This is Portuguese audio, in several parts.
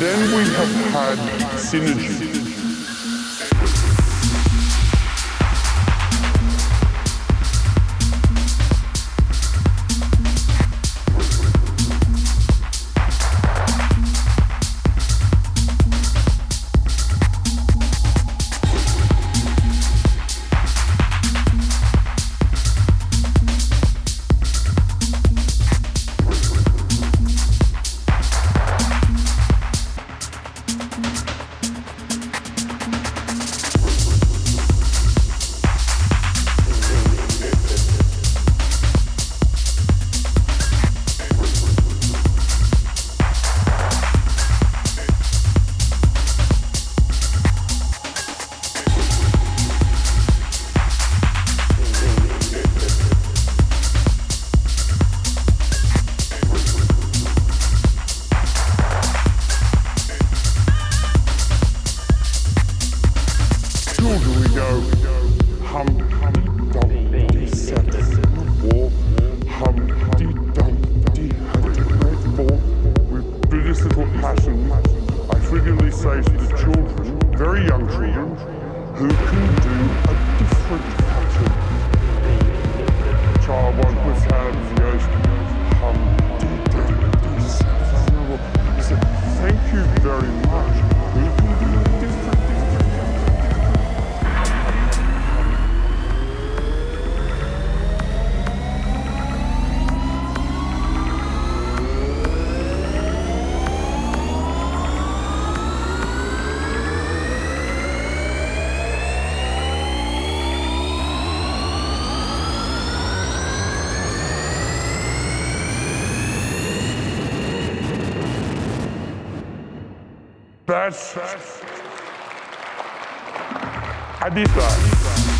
Then we have had synergy. That's Adipa.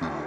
Bye.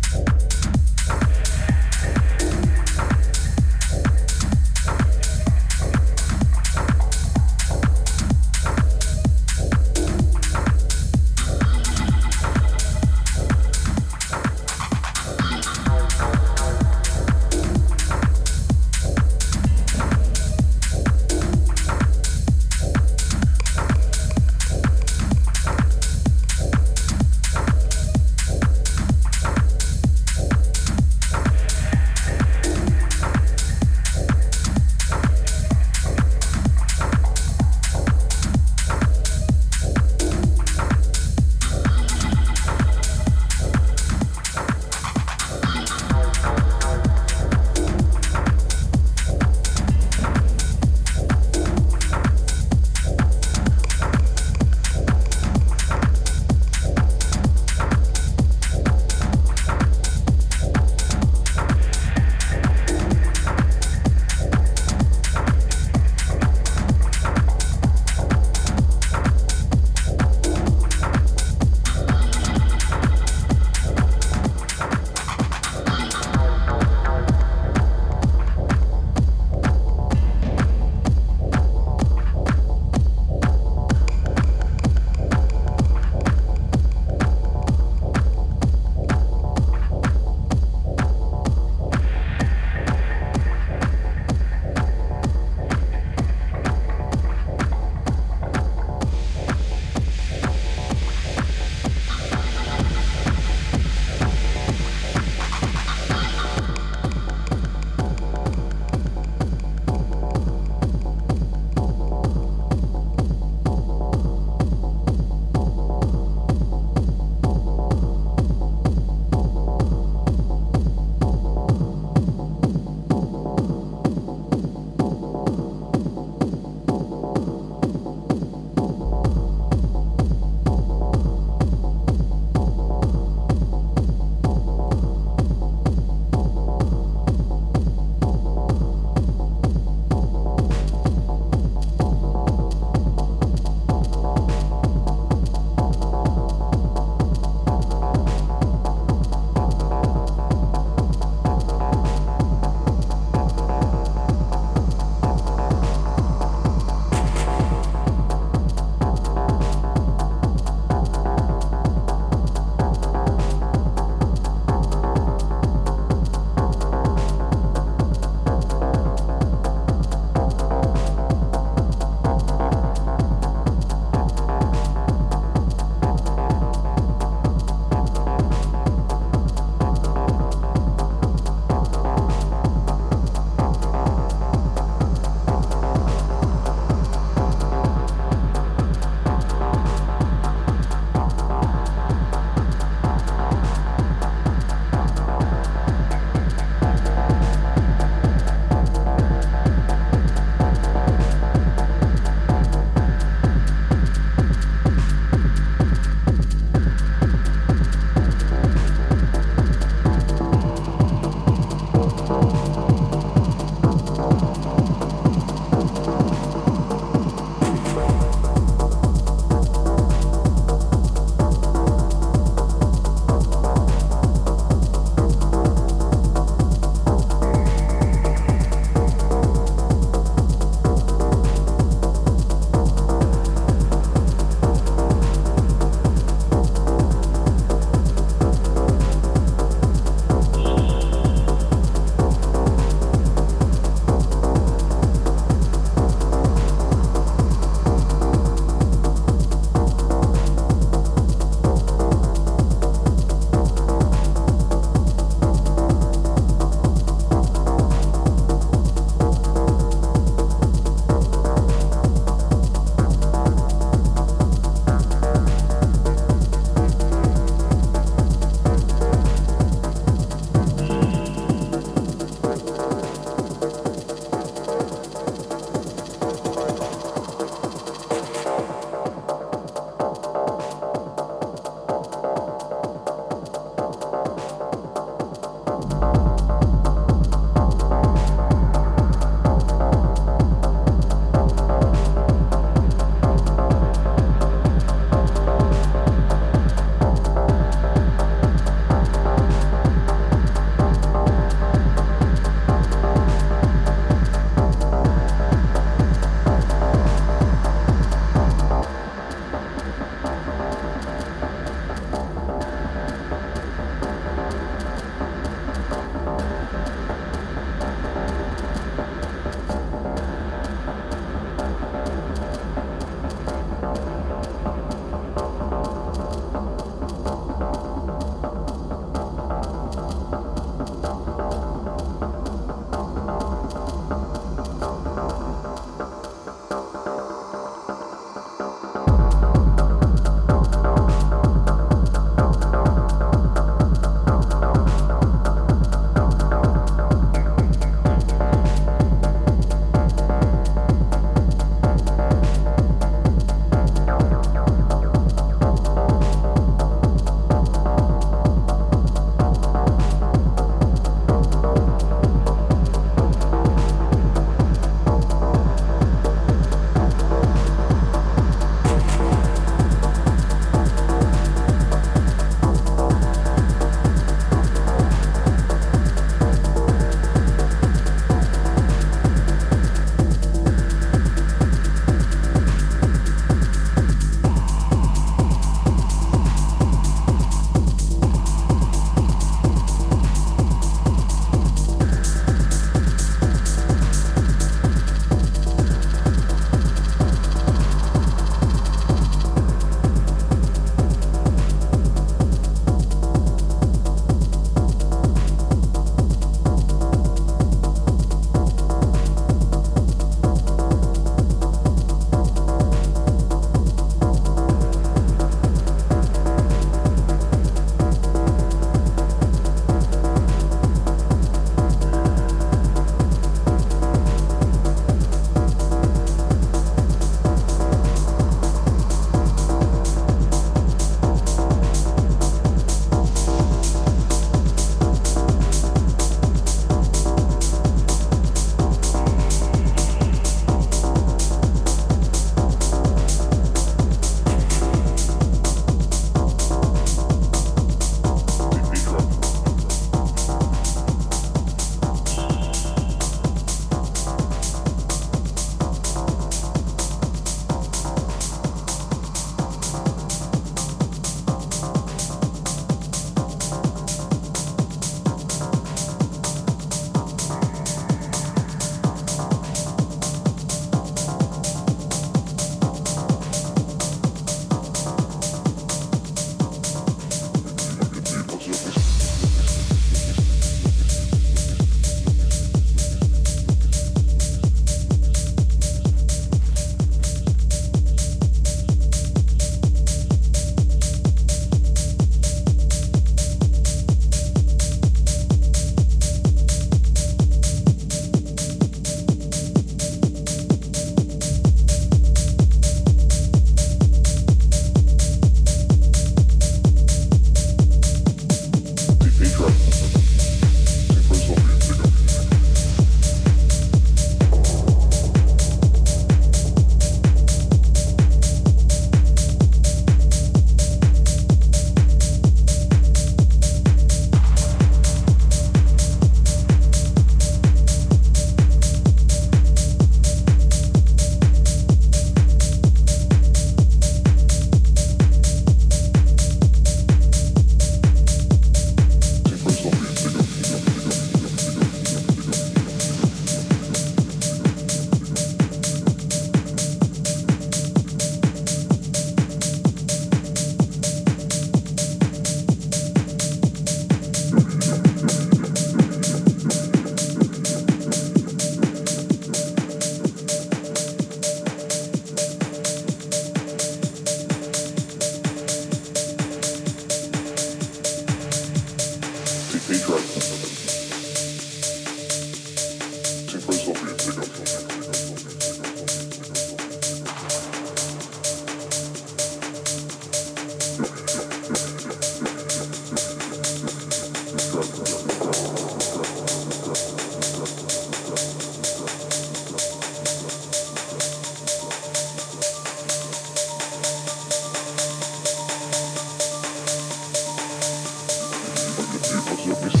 the